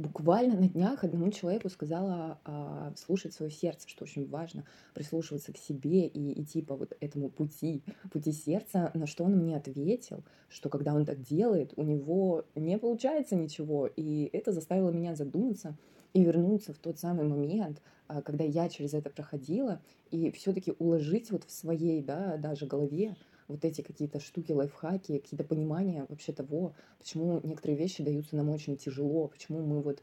Буквально на днях одному человеку сказала а, слушать свое сердце, что очень важно, прислушиваться к себе и идти по вот этому пути, пути сердца, на что он мне ответил, что когда он так делает, у него не получается ничего, и это заставило меня задуматься и вернуться в тот самый момент, а, когда я через это проходила, и все-таки уложить вот в своей, да, даже голове вот эти какие-то штуки, лайфхаки, какие-то понимания вообще того, почему некоторые вещи даются нам очень тяжело, почему мы вот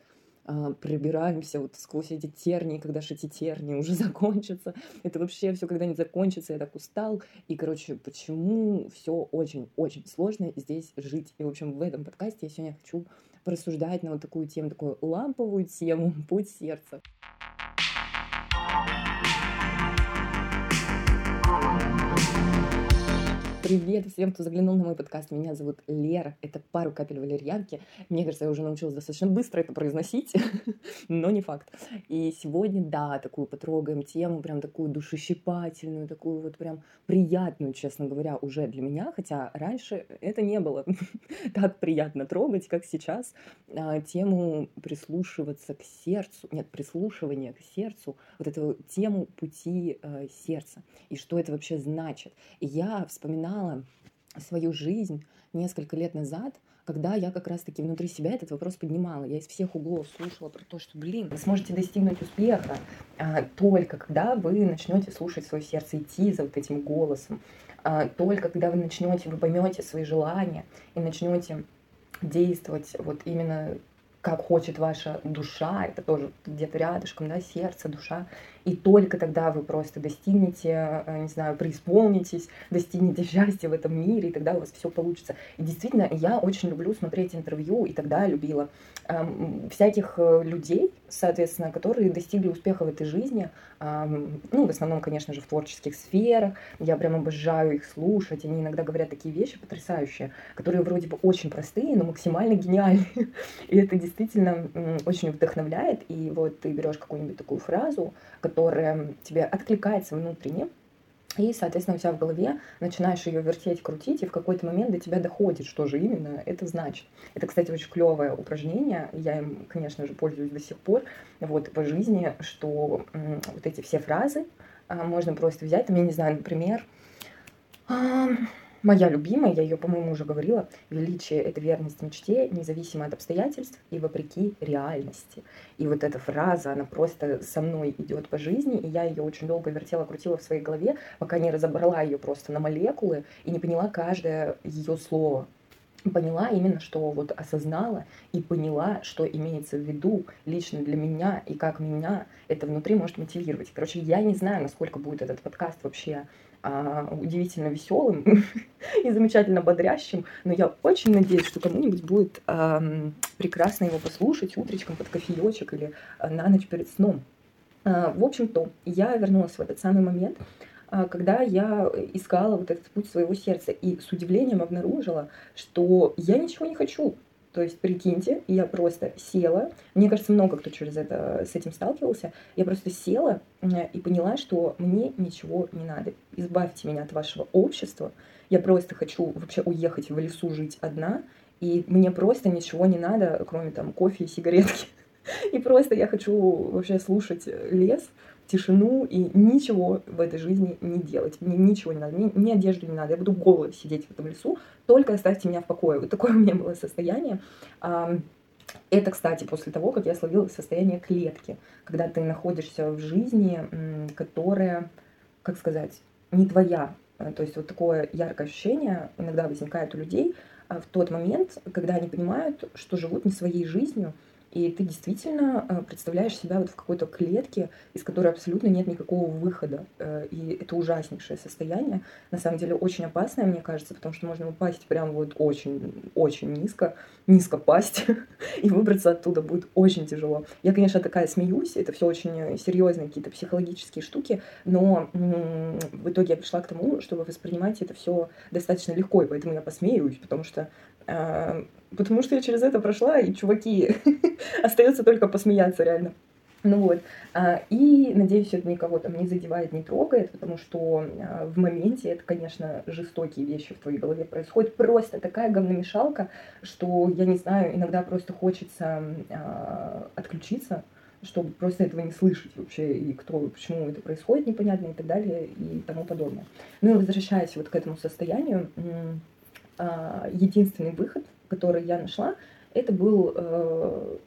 а, пробираемся вот сквозь эти тернии, когда же эти тернии уже закончатся. Это вообще все когда-нибудь закончится, я так устал. И, короче, почему все очень-очень сложно здесь жить. И, в общем, в этом подкасте я сегодня хочу порассуждать на вот такую тему, такую ламповую тему «Путь сердца». Привет всем, кто заглянул на мой подкаст. Меня зовут Лера. Это пару капель валерьянки. Мне кажется, я уже научилась достаточно быстро это произносить, но не факт. И сегодня, да, такую потрогаем тему, прям такую душещипательную, такую вот прям приятную, честно говоря, уже для меня, хотя раньше это не было так приятно трогать, как сейчас. А, тему прислушиваться к сердцу, нет, прислушивание к сердцу, вот эту тему пути э, сердца и что это вообще значит. Я вспоминала вспоминала свою жизнь несколько лет назад, когда я как раз-таки внутри себя этот вопрос поднимала. Я из всех углов слушала про то, что, блин, вы сможете достигнуть успеха а, только когда вы начнете слушать свое сердце, идти за вот этим голосом. А, только когда вы начнете, вы поймете свои желания и начнете действовать вот именно как хочет ваша душа, это тоже где-то рядышком, да, сердце, душа, и только тогда вы просто достигнете, э, не знаю, преисполнитесь, достигнете счастья в этом мире, и тогда у вас все получится. И действительно, я очень люблю смотреть интервью, и тогда любила эм, всяких э, людей, соответственно, которые достигли успеха в этой жизни, эм, ну, в основном, конечно же, в творческих сферах, я прям обожаю их слушать, они иногда говорят такие вещи потрясающие, которые вроде бы очень простые, но максимально гениальные, и это действительно очень вдохновляет, и вот ты берешь какую-нибудь такую фразу, которая тебе откликается внутренне, и, соответственно, у тебя в голове начинаешь ее вертеть, крутить, и в какой-то момент до тебя доходит, что же именно это значит. Это, кстати, очень клевое упражнение. Я им, конечно же, пользуюсь до сих пор вот, по жизни, что вот эти все фразы а, можно просто взять. Там, я не знаю, например, Моя любимая, я ее, по-моему, уже говорила, величие — это верность мечте, независимо от обстоятельств и вопреки реальности. И вот эта фраза, она просто со мной идет по жизни, и я ее очень долго вертела, крутила в своей голове, пока не разобрала ее просто на молекулы и не поняла каждое ее слово поняла именно, что вот осознала и поняла, что имеется в виду лично для меня и как меня это внутри может мотивировать. Короче, я не знаю, насколько будет этот подкаст вообще а, удивительно веселым и замечательно бодрящим, но я очень надеюсь, что кому-нибудь будет а, прекрасно его послушать утречком под кофеечек или а, на ночь перед сном. А, в общем-то, я вернулась в этот самый момент, когда я искала вот этот путь своего сердца и с удивлением обнаружила, что я ничего не хочу. То есть, прикиньте, я просто села, мне кажется, много кто через это с этим сталкивался, я просто села и поняла, что мне ничего не надо. Избавьте меня от вашего общества. Я просто хочу вообще уехать в лесу жить одна, и мне просто ничего не надо, кроме там кофе и сигаретки. И просто я хочу вообще слушать лес, тишину и ничего в этой жизни не делать. Мне ничего не надо, мне ни одежды не надо. Я буду голой сидеть в этом лесу, только оставьте меня в покое. Вот такое у меня было состояние. Это, кстати, после того, как я словила состояние клетки, когда ты находишься в жизни, которая, как сказать, не твоя. То есть вот такое яркое ощущение иногда возникает у людей а, в тот момент, когда они понимают, что живут не своей жизнью, и ты действительно э, представляешь себя вот в какой-то клетке, из которой абсолютно нет никакого выхода. Э, и это ужаснейшее состояние. На самом деле очень опасное, мне кажется, потому что можно упасть прям вот очень-очень низко, низко пасть, и выбраться оттуда будет очень тяжело. Я, конечно, такая смеюсь, это все очень серьезные какие-то психологические штуки, но в итоге я пришла к тому, чтобы воспринимать это все достаточно легко, и поэтому я посмеюсь, потому что э, потому что я через это прошла, и чуваки, остается только посмеяться реально. Ну вот, а, и надеюсь, это никого там не задевает, не трогает, потому что а, в моменте это, конечно, жестокие вещи в твоей голове происходят. Просто такая говномешалка, что, я не знаю, иногда просто хочется а, отключиться, чтобы просто этого не слышать вообще, и кто, почему это происходит, непонятно, и так далее, и тому подобное. Ну и возвращаясь вот к этому состоянию, единственный выход, который я нашла, это был, э,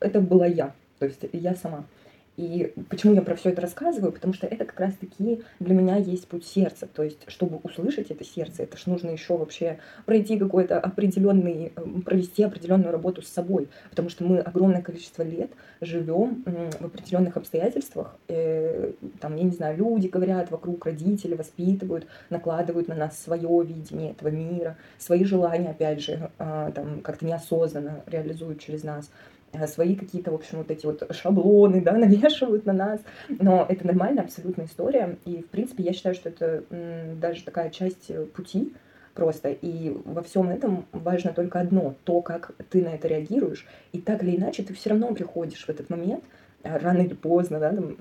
это была я. То есть я сама. И почему я про все это рассказываю? Потому что это как раз-таки для меня есть путь сердца. То есть, чтобы услышать это сердце, это ж нужно еще вообще пройти какой-то определенный, эм, провести определенную работу с собой. Потому что мы огромное количество лет живем в определенных обстоятельствах. Э, там, я не знаю, люди говорят вокруг, родители воспитывают, накладывают на нас свое видение этого мира, свои желания, опять же, а, там как-то неосознанно реализуют через нас. Э, свои какие-то, в общем, вот эти вот шаблоны, да, навешивают на нас. Но это нормальная абсолютная история. И, в принципе, я считаю, что это даже такая часть э, пути просто. И во всем этом важно только одно, то, как ты на это реагируешь. И так или иначе ты все равно приходишь в этот момент, э, рано или поздно, да, там,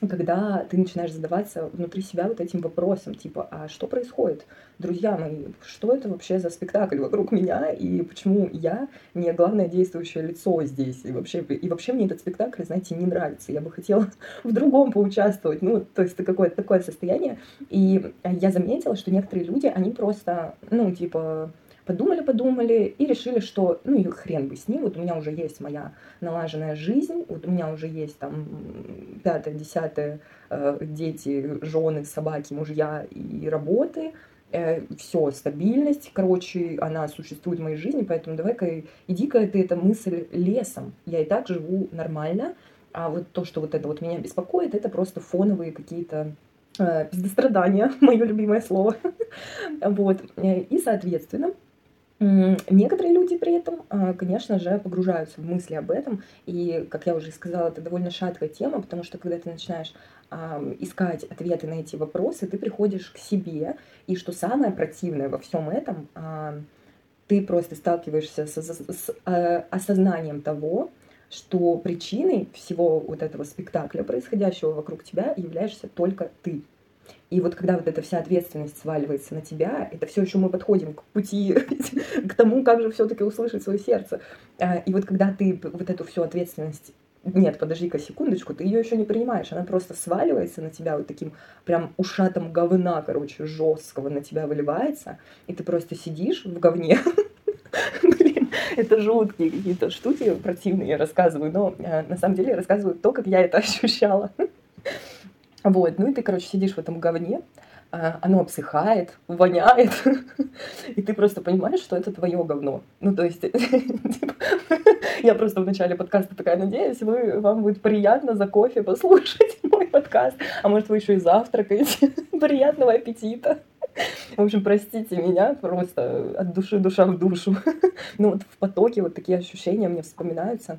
когда ты начинаешь задаваться внутри себя вот этим вопросом, типа, а что происходит? Друзья мои, что это вообще за спектакль вокруг меня, и почему я не главное действующее лицо здесь? И вообще, и вообще мне этот спектакль, знаете, не нравится. Я бы хотела в другом поучаствовать. Ну, то есть это какое-то такое состояние. И я заметила, что некоторые люди, они просто, ну, типа, подумали, подумали и решили, что ну и хрен бы с ним, вот у меня уже есть моя налаженная жизнь, вот у меня уже есть там пятое, десятое, э, дети, жены, собаки, мужья и работы, э, все, стабильность, короче, она существует в моей жизни, поэтому давай-ка, иди-ка ты эта мысль лесом, я и так живу нормально, а вот то, что вот это вот меня беспокоит, это просто фоновые какие-то э, пиздострадания, мое любимое слово. вот. Э, и, соответственно, Некоторые люди при этом, а, конечно же, погружаются в мысли об этом. И, как я уже сказала, это довольно шаткая тема, потому что когда ты начинаешь искать ответы на эти вопросы, ты приходишь к себе. И что самое противное во всем этом, ты просто сталкиваешься с, а, осознанием того, что причиной всего вот этого спектакля, происходящего вокруг тебя, являешься только ты. И вот когда вот эта вся ответственность сваливается на тебя, это все еще мы подходим к пути, к тому, как же все-таки услышать свое сердце. А, и вот когда ты вот эту всю ответственность нет, подожди-ка секундочку, ты ее еще не принимаешь, она просто сваливается на тебя вот таким прям ушатом говна, короче, жесткого на тебя выливается, и ты просто сидишь в говне. Блин, это жуткие какие-то штуки противные я рассказываю, но э, на самом деле я рассказываю то, как я это ощущала. Вот, ну и ты, короче, сидишь в этом говне, а, оно обсыхает, воняет, и ты просто понимаешь, что это твое говно. Ну, то есть, типа, я просто в начале подкаста такая, надеюсь, вы, вам будет приятно за кофе послушать мой подкаст, а может, вы еще и завтракаете. Приятного аппетита. В общем, простите меня, просто от души душа в душу. Ну, вот в потоке вот такие ощущения мне вспоминаются.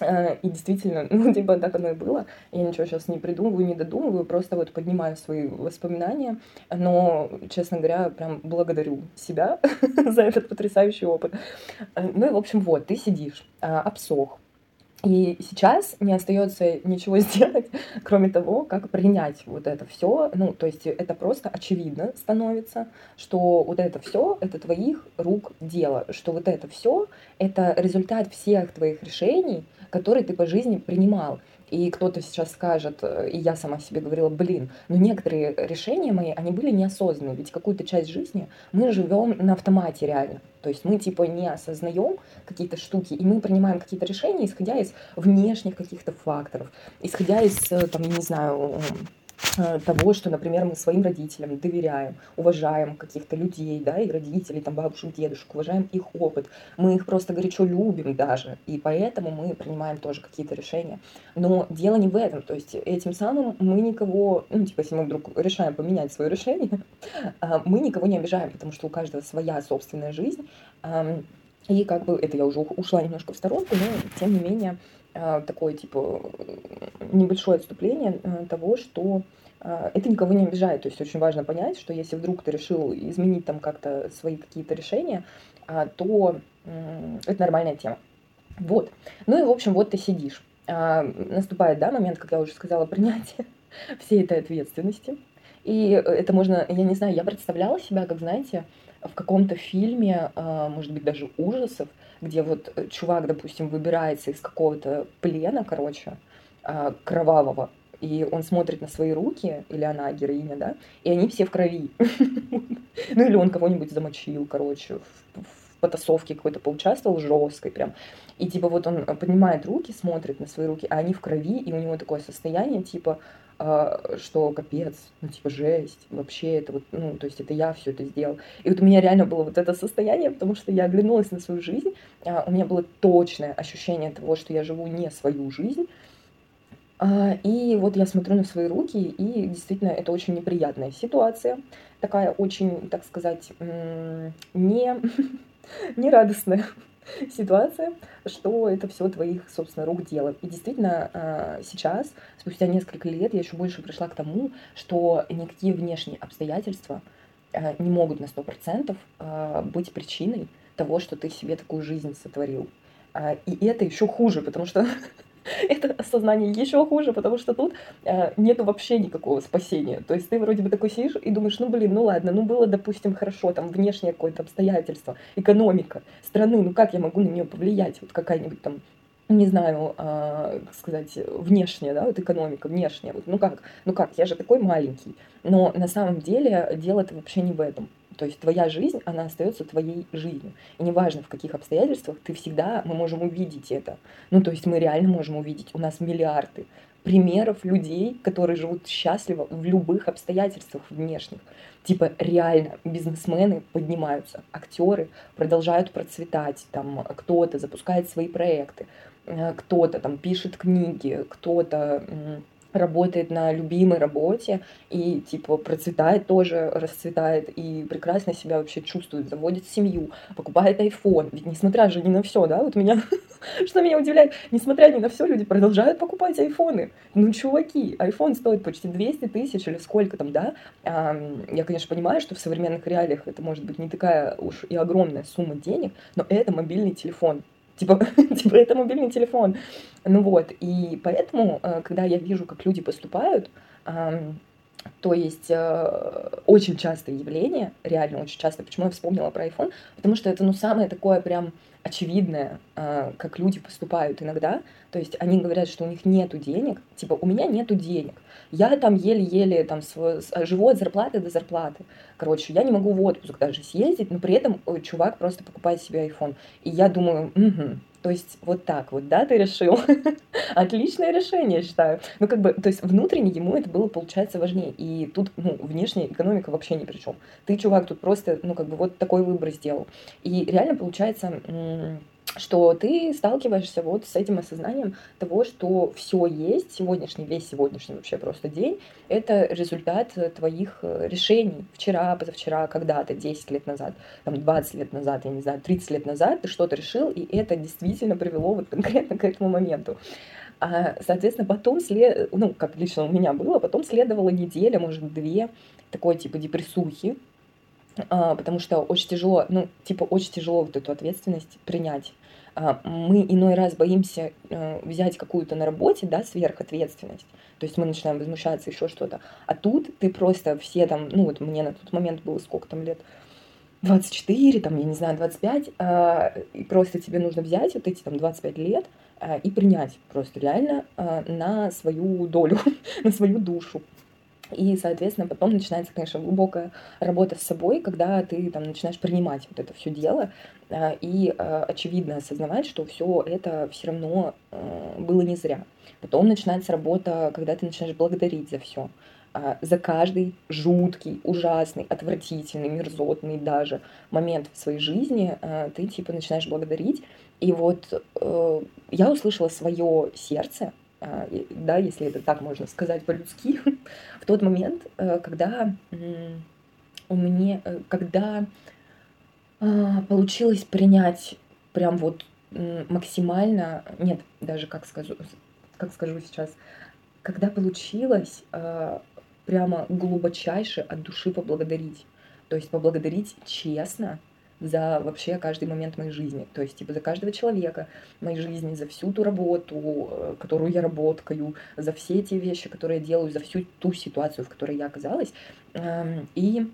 Э, и действительно, ну, типа, так оно и было. Я ничего сейчас не придумываю, не додумываю, просто вот поднимаю свои воспоминания. Но, честно говоря, прям благодарю себя за этот потрясающий опыт. Э, ну и, в общем, вот, ты сидишь, а, обсох, и сейчас не остается ничего сделать, кроме того, как принять вот это все. Ну, то есть это просто очевидно становится, что вот это все это твоих рук дело, что вот это все это результат всех твоих решений, которые ты по жизни принимал. И кто-то сейчас скажет, э, и я сама себе говорила, блин, но некоторые решения мои, они были неосознанные, ведь какую-то часть жизни мы живем на автомате реально. То есть мы типа не осознаем какие-то штуки, и мы принимаем какие-то решения, исходя из внешних каких-то факторов, исходя из, э, там, не знаю, того, что, например, мы своим родителям доверяем, уважаем каких-то людей, да, и родителей, там, бабушек, дедушек, уважаем их опыт, мы их просто горячо любим даже, и поэтому мы принимаем тоже какие-то решения. Но дело не в этом, то есть этим самым мы никого, ну, типа, если мы вдруг решаем поменять свое решение, а, мы никого не обижаем, потому что у каждого своя собственная жизнь, и как бы, это я уже ушла немножко в сторонку, но тем не менее, такое, типа, небольшое отступление э, того, что а, это никого не обижает. То есть очень важно понять, что если вдруг ты решил изменить там как-то свои какие-то решения, а, то это нормальная тема. Вот. Ну и, в общем, вот ты сидишь. а, наступает, да, момент, как я уже сказала, принятие всей этой ответственности. И это можно, я не знаю, я представляла себя, как, знаете, в каком-то фильме, а, может быть, даже ужасов, где вот э, чувак, допустим, выбирается из какого-то плена, короче, а, кровавого, и он смотрит на свои руки, или она героиня, да, и они все в крови. Ну или он кого-нибудь замочил, короче, потасовке какой-то поучаствовал жесткой прям. И типа вот он поднимает руки, смотрит на свои руки, а они в крови, и у него такое состояние, типа, а, что капец, ну типа жесть, вообще это вот, ну то есть это я все это сделал. И вот у меня реально было вот это состояние, потому что я оглянулась на свою жизнь, а, у меня было точное ощущение того, что я живу не свою жизнь, а, и вот я смотрю на свои руки, и действительно это очень неприятная ситуация, такая очень, так сказать, не, не радостная ситуация, что это все твоих, собственно, рук дело. И действительно, а, сейчас, спустя несколько лет, я еще больше пришла к тому, что никакие внешние обстоятельства а, не могут на 100% быть причиной того, что ты себе такую жизнь сотворил. И это еще хуже, потому что это осознание еще хуже, потому что тут э, нету вообще никакого спасения. То есть ты вроде бы такой сидишь и думаешь, ну блин, ну ладно, ну было, допустим, хорошо, там внешнее какое-то обстоятельство, экономика страны, ну как я могу на нее повлиять? Вот какая-нибудь там не знаю, э, как сказать, внешняя, да, вот экономика, внешняя, вот, ну как, ну как, я же такой маленький. Но на самом деле дело-то вообще не в этом. То есть твоя жизнь, она остается твоей жизнью. И неважно, в каких обстоятельствах, ты всегда, мы можем увидеть это. Ну, то есть мы реально можем увидеть. У нас миллиарды примеров людей, которые живут счастливо в любых обстоятельствах внешних. Типа реально бизнесмены поднимаются, актеры продолжают процветать, там кто-то запускает свои проекты, э, кто-то там пишет книги, кто-то работает на любимой работе и типа процветает тоже, расцветает и прекрасно себя вообще чувствует, заводит семью, покупает iPhone. Ведь несмотря же ни на все, да, вот меня, что меня удивляет, несмотря ни на все, люди продолжают покупать айфоны. Ну, чуваки, iPhone стоит почти 200 тысяч или сколько там, да. А, я, конечно, понимаю, что в современных реалиях это может быть не такая уж и огромная сумма денег, но это мобильный телефон. Типа, типа это мобильный телефон. Ну вот, и поэтому, э, когда я вижу, как люди поступают, то есть э, очень частое явление, реально очень часто. Почему я вспомнила про iPhone? Потому что это ну самое такое прям очевидное, э, как люди поступают иногда. То есть они говорят, что у них нету денег. Типа у меня нету денег. Я там еле-еле там живу от зарплаты до зарплаты. Короче, я не могу в отпуск даже съездить, но при этом чувак просто покупает себе iPhone. И я думаю, угу, то есть вот так вот, да, ты решил? Отличное решение, считаю. Ну, как бы, то есть внутренне ему это было, получается, важнее. И тут, ну, внешняя экономика вообще ни при чем. Ты, чувак, тут просто, ну, как бы вот такой выбор сделал. И реально получается что ты сталкиваешься вот с этим осознанием того, что все есть, сегодняшний, весь сегодняшний вообще просто день, это результат твоих э, решений. Вчера, позавчера, когда-то, 10 лет назад, там 20 лет назад, я не знаю, 30 лет назад ты что-то решил, и это действительно привело вот конкретно к этому моменту. А, соответственно, потом след... ну, как лично у меня было, потом следовала неделя, может, две такой типа депрессухи, а, потому что очень тяжело, ну, типа, очень тяжело вот эту ответственность принять. А, мы иной раз боимся э, взять какую-то на работе, да, сверхответственность. То есть мы начинаем возмущаться, еще что-то. А тут ты просто все там, ну вот мне на тот момент было сколько там лет, 24, там, я не знаю, 25, а, и просто тебе нужно взять вот эти там 25 лет и принять просто реально на свою долю, на свою душу. И, соответственно, потом начинается, конечно, глубокая работа с собой, когда ты там начинаешь принимать вот это все дело э, и э, очевидно осознавать, что все это все равно э, было не зря. Потом начинается работа, когда ты начинаешь благодарить за все за каждый жуткий, ужасный, отвратительный, мерзотный даже момент в своей жизни ты типа начинаешь благодарить. И вот я услышала свое сердце, да, если это так можно сказать по-людски, в тот момент, э, когда у меня, э, когда а, получилось принять прям вот максимально, нет, даже как скажу, как скажу сейчас, когда получилось а, прямо глубочайше от души поблагодарить. То есть поблагодарить честно за вообще каждый момент моей жизни. То есть, типа, за каждого человека моей жизни, за всю ту работу, э, которую я работаю, за все те вещи, которые я делаю, за всю ту ситуацию, в которой я оказалась. Эм, и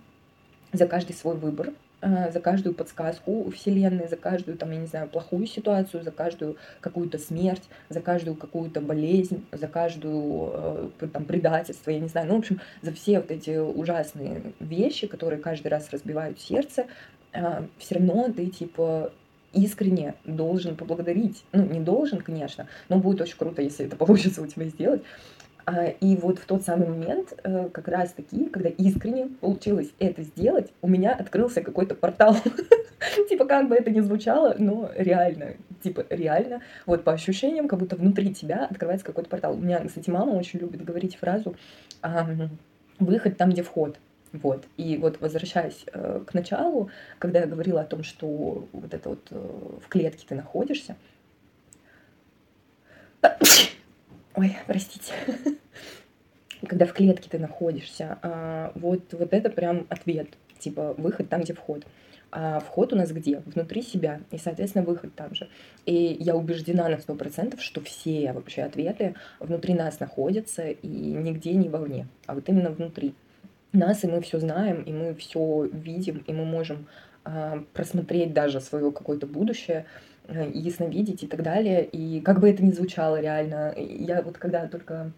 за каждый свой выбор, э, за каждую подсказку Вселенной, за каждую, там, я не знаю, плохую ситуацию, за каждую какую-то смерть, за каждую какую-то болезнь, за каждую э, там, предательство, я не знаю, ну, в общем, за все вот эти ужасные вещи, которые каждый раз разбивают сердце, все равно ты, типа, искренне должен поблагодарить. Ну, не должен, конечно, но будет очень круто, если это получится у тебя сделать. А, и вот в тот самый момент, э, как раз таки, когда искренне получилось это сделать, у меня открылся какой-то портал. Типа, как бы это ни звучало, но реально, типа, реально, вот по ощущениям, как будто внутри тебя открывается какой-то портал. У меня, кстати, мама очень любит говорить фразу «выход там, где вход». Вот. И вот возвращаясь э, к началу, когда я говорила о том, что вот это вот э, в клетке ты находишься, Ой, простите. Когда в клетке ты находишься, а, вот, вот это прям ответ. Типа выход там, где вход. А вход у нас где? Внутри себя. И, соответственно, выход там же. И я убеждена на сто процентов, что все вообще ответы внутри нас находятся и нигде не вовне, а вот именно внутри нас, и мы все знаем, и мы все видим, и мы можем а, просмотреть даже свое какое-то будущее, Э, ясновидеть и так далее. И как бы это ни звучало реально, я вот когда только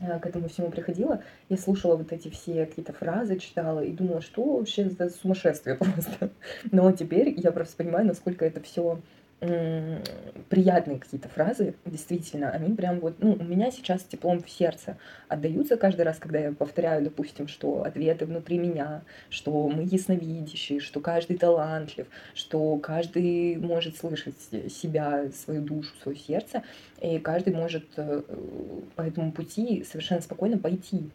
э, к этому всему приходила, я слушала вот эти все какие-то фразы, читала и думала, что вообще за сумасшествие просто. Но теперь я просто понимаю, насколько это все приятные какие-то фразы, действительно, они прям вот, ну, у меня сейчас теплом в сердце отдаются каждый раз, когда я повторяю, допустим, что ответы внутри меня, что мы ясновидящие, что каждый талантлив, что каждый может слышать себя, свою душу, свое сердце, и каждый может э, по этому пути совершенно спокойно пойти.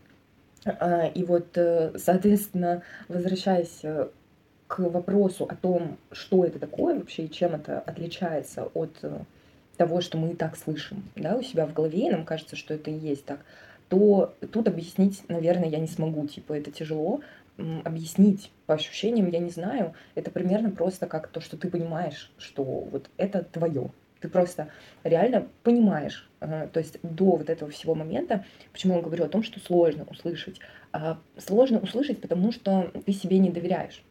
А, и вот, э, соответственно, возвращаясь э, к вопросу о том, что это такое вообще и чем это отличается от э, того, что мы и так слышим да, у себя в голове, и нам кажется, что это и есть так, то тут объяснить, наверное, я не смогу. Типа, это тяжело объяснить по ощущениям, я не знаю. Это примерно просто как то, что ты понимаешь, что вот это твое. Ты просто реально понимаешь. То есть до вот этого всего момента, почему я говорю о том, что сложно услышать. А, сложно услышать, потому что ты себе не доверяешь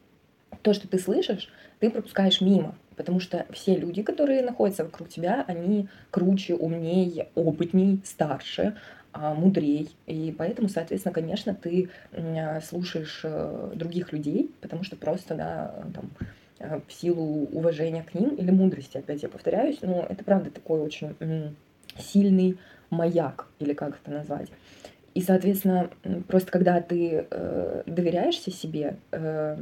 то, что ты слышишь, ты пропускаешь мимо, потому что все люди, которые находятся вокруг тебя, они круче, умнее, опытней, старше, а, мудрей. И поэтому, соответственно, конечно, ты слушаешь э, других людей, потому что просто, да, там, э, в силу уважения к ним или мудрости, опять я повторяюсь, но это правда такой очень сильный маяк, или как это назвать. И, соответственно, просто когда ты э, доверяешься себе, э,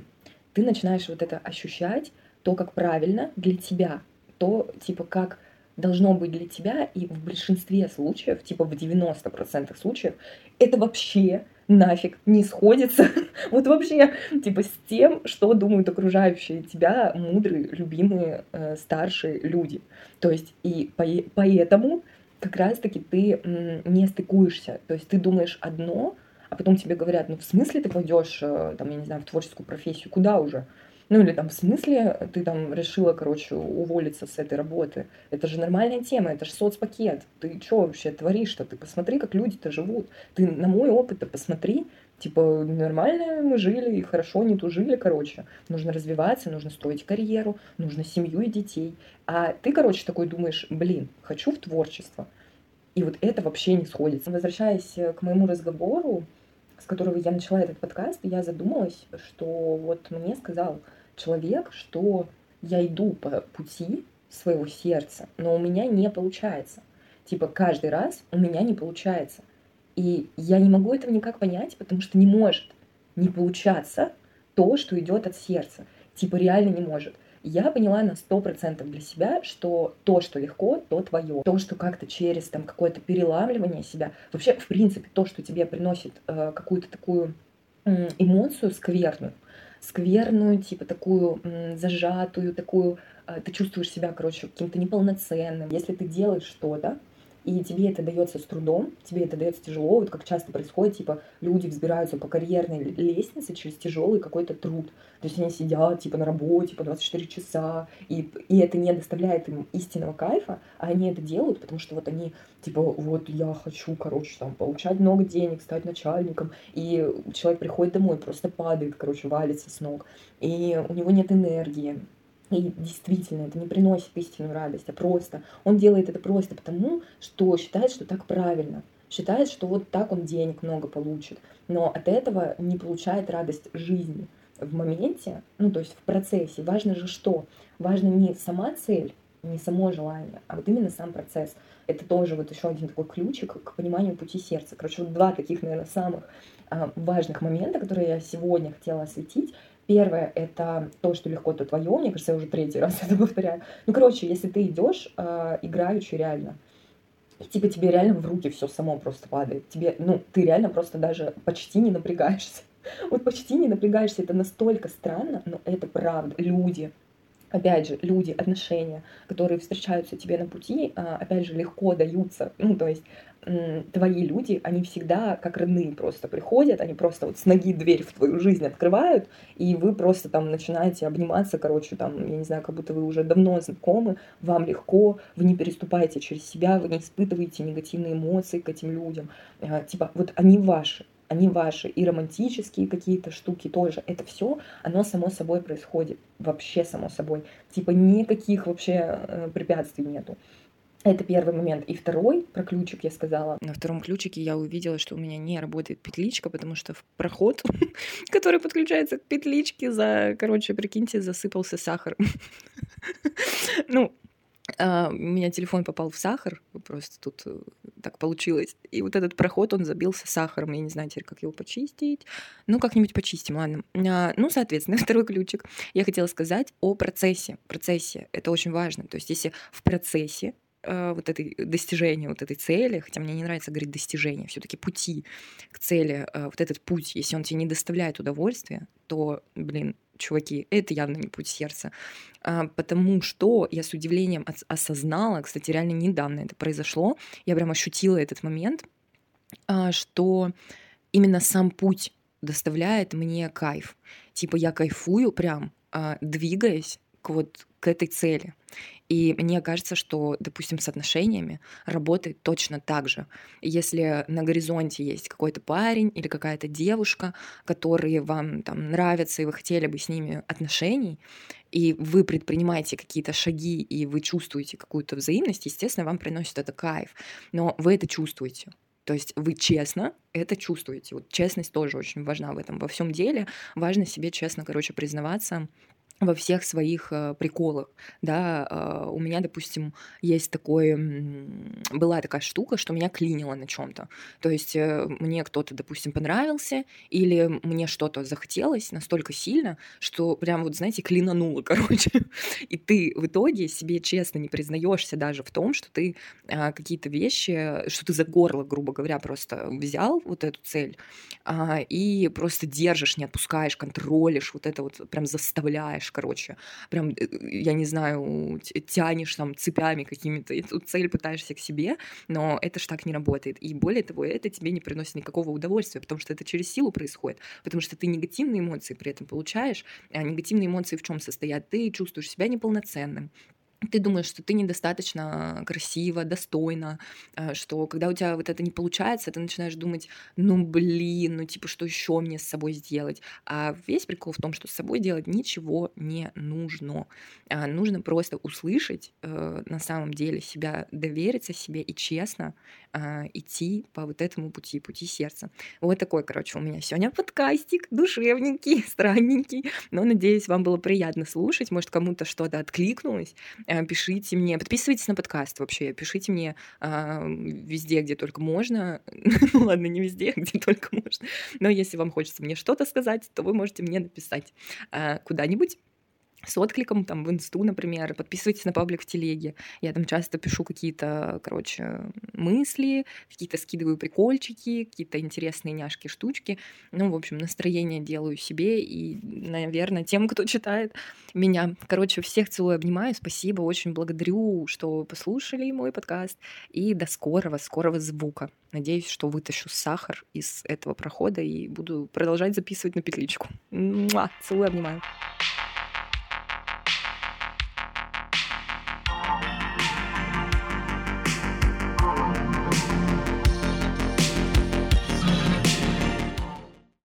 ты начинаешь вот это ощущать, то, как правильно для тебя, то, типа, как должно быть для тебя, и в большинстве случаев, типа в 90% случаев, это вообще нафиг не сходится. вот вообще, типа, с тем, что думают окружающие тебя мудрые, любимые, э, старшие люди. То есть, и по поэтому как раз-таки ты не стыкуешься. То есть ты думаешь одно, а потом тебе говорят, ну в смысле ты пойдешь, э, там, я не знаю, в творческую профессию, куда уже? Ну или там в смысле ты там решила, короче, уволиться с этой работы? Это же нормальная тема, это же соцпакет. Ты что вообще творишь-то? Ты посмотри, как люди-то живут. Ты на мой опыт-то посмотри. Типа, нормально мы жили, и хорошо не тужили, короче. Нужно развиваться, нужно строить карьеру, нужно семью и детей. А ты, короче, такой думаешь, блин, хочу в творчество. И вот это вообще не сходится. Возвращаясь к моему разговору, с которого я начала этот подкаст, я задумалась, что вот мне сказал человек, что я иду по пути своего сердца, но у меня не получается. Типа каждый раз у меня не получается. И я не могу этого никак понять, потому что не может не получаться то, что идет от сердца. Типа реально не может я поняла на сто процентов для себя, что то, что легко, то твое. То, что как-то через там какое-то переламливание себя, вообще, в принципе, то, что тебе приносит э, какую-то такую эмоцию скверную, скверную, типа такую э, зажатую, такую, э, ты чувствуешь себя, короче, каким-то неполноценным. Если ты делаешь что-то, и тебе это дается с трудом, тебе это дается тяжело, вот как часто происходит, типа, люди взбираются по карьерной лестнице через тяжелый какой-то труд. То есть они сидят, типа, на работе по 24 часа, и, и это не доставляет им истинного кайфа, а они это делают, потому что вот они, типа, вот я хочу, короче, там, получать много денег, стать начальником, и человек приходит домой, просто падает, короче, валится с ног, и у него нет энергии, и действительно, это не приносит истинную радость, а просто он делает это просто потому, что считает, что так правильно. Считает, что вот так он денег много получит. Но от этого не получает радость жизни в моменте, ну то есть в процессе. Важно же что? Важно не сама цель, не само желание, а вот именно сам процесс. Это тоже вот еще один такой ключик к пониманию пути сердца. Короче, вот два таких, наверное, самых а, важных момента, которые я сегодня хотела осветить. Первое — это то, что легко, то твое. Мне кажется, я уже третий раз это повторяю. Ну, короче, если ты идешь э, а, играючи реально, типа тебе реально в руки все само просто падает. Тебе, ну, ты реально просто даже почти не напрягаешься. Вот почти не напрягаешься. Это настолько странно, но это правда. Люди, опять же, люди, отношения, которые встречаются тебе на пути, а, опять же, легко даются. Ну, то есть твои люди, они всегда как родные просто приходят, они просто вот с ноги дверь в твою жизнь открывают, и вы просто там начинаете обниматься, короче, там, я не знаю, как будто вы уже давно знакомы, вам легко, вы не переступаете через себя, вы не испытываете негативные эмоции к этим людям. А, типа, вот они ваши, они ваши, и романтические какие-то штуки тоже. Это все, оно само собой происходит, вообще само собой. Типа никаких вообще э, препятствий нету. Это первый момент. И второй, про ключик я сказала. На втором ключике я увидела, что у меня не работает петличка, потому что в проход, который подключается к петличке, за, короче, прикиньте, засыпался сахар. Ну, а, у меня телефон попал в сахар, просто тут э, так получилось. И вот этот проход, он забился сахаром. Я не знаю теперь, как его почистить. Ну, как-нибудь почистим, ладно. А, ну, соответственно, второй ключик. Я хотела сказать о процессе. Процессе. Это очень важно. То есть, если в процессе э, вот этой достижения вот этой цели, хотя мне не нравится говорить достижения, все-таки пути к цели, э, вот этот путь, если он тебе не доставляет удовольствия, то, блин, чуваки, это явно не путь сердца. А, потому что я с удивлением осознала, кстати, реально недавно это произошло, я прям ощутила этот момент, а, что именно сам путь доставляет мне кайф. Типа я кайфую прям, а, двигаясь к вот к этой цели. И мне кажется, что, допустим, с отношениями работает точно так же. Если на горизонте есть какой-то парень или какая-то девушка, которые вам там нравятся, и вы хотели бы с ними отношений, и вы предпринимаете какие-то шаги, и вы чувствуете какую-то взаимность, естественно, вам приносит это кайф. Но вы это чувствуете. То есть вы честно это чувствуете. Вот честность тоже очень важна в этом во всем деле. Важно себе честно, короче, признаваться во всех своих э, приколах, да, э, у меня, допустим, есть такой, была такая штука, что меня клинило на чем-то, то есть э, мне кто-то, допустим, понравился, или мне что-то захотелось настолько сильно, что прям вот, знаете, клинануло, короче, и ты в итоге себе честно не признаешься даже в том, что ты э, какие-то вещи, что ты за горло, грубо говоря, просто взял вот эту цель э, и просто держишь, не отпускаешь, контролишь, вот это вот прям заставляешь короче, прям, э, я не знаю, тянешь там цепями какими-то, эту цель пытаешься к себе, но это ж так не работает. И более того, это тебе не приносит никакого удовольствия, потому что это через силу происходит, потому что ты негативные эмоции при этом получаешь, а негативные эмоции в чем состоят? Ты чувствуешь себя неполноценным, ты думаешь, что ты недостаточно красиво, достойно, э, что когда у тебя вот это не получается, ты начинаешь думать, ну блин, ну типа что еще мне с собой сделать? А весь прикол в том, что с собой делать ничего не нужно. А нужно просто услышать э, на самом деле себя, довериться себе и честно э, идти по вот этому пути, пути сердца. Вот такой, короче, у меня сегодня подкастик, душевненький, странненький, но надеюсь, вам было приятно слушать, может кому-то что-то откликнулось, Э, пишите мне, подписывайтесь на подкаст вообще, пишите мне а, везде, где только можно. ну ладно, не везде, где только можно. Но если вам хочется мне что-то сказать, то вы можете мне написать а, куда-нибудь с откликом там в инсту, например, подписывайтесь на паблик в телеге. Я там часто пишу какие-то, короче, мысли, какие-то скидываю прикольчики, какие-то интересные няшки, штучки. Ну, в общем, настроение делаю себе и, наверное, тем, кто читает меня. Короче, всех целую, обнимаю. Спасибо, очень благодарю, что послушали мой подкаст. И до скорого, скорого звука. Надеюсь, что вытащу сахар из этого прохода и буду продолжать записывать на петличку. Муа, целую, обнимаю.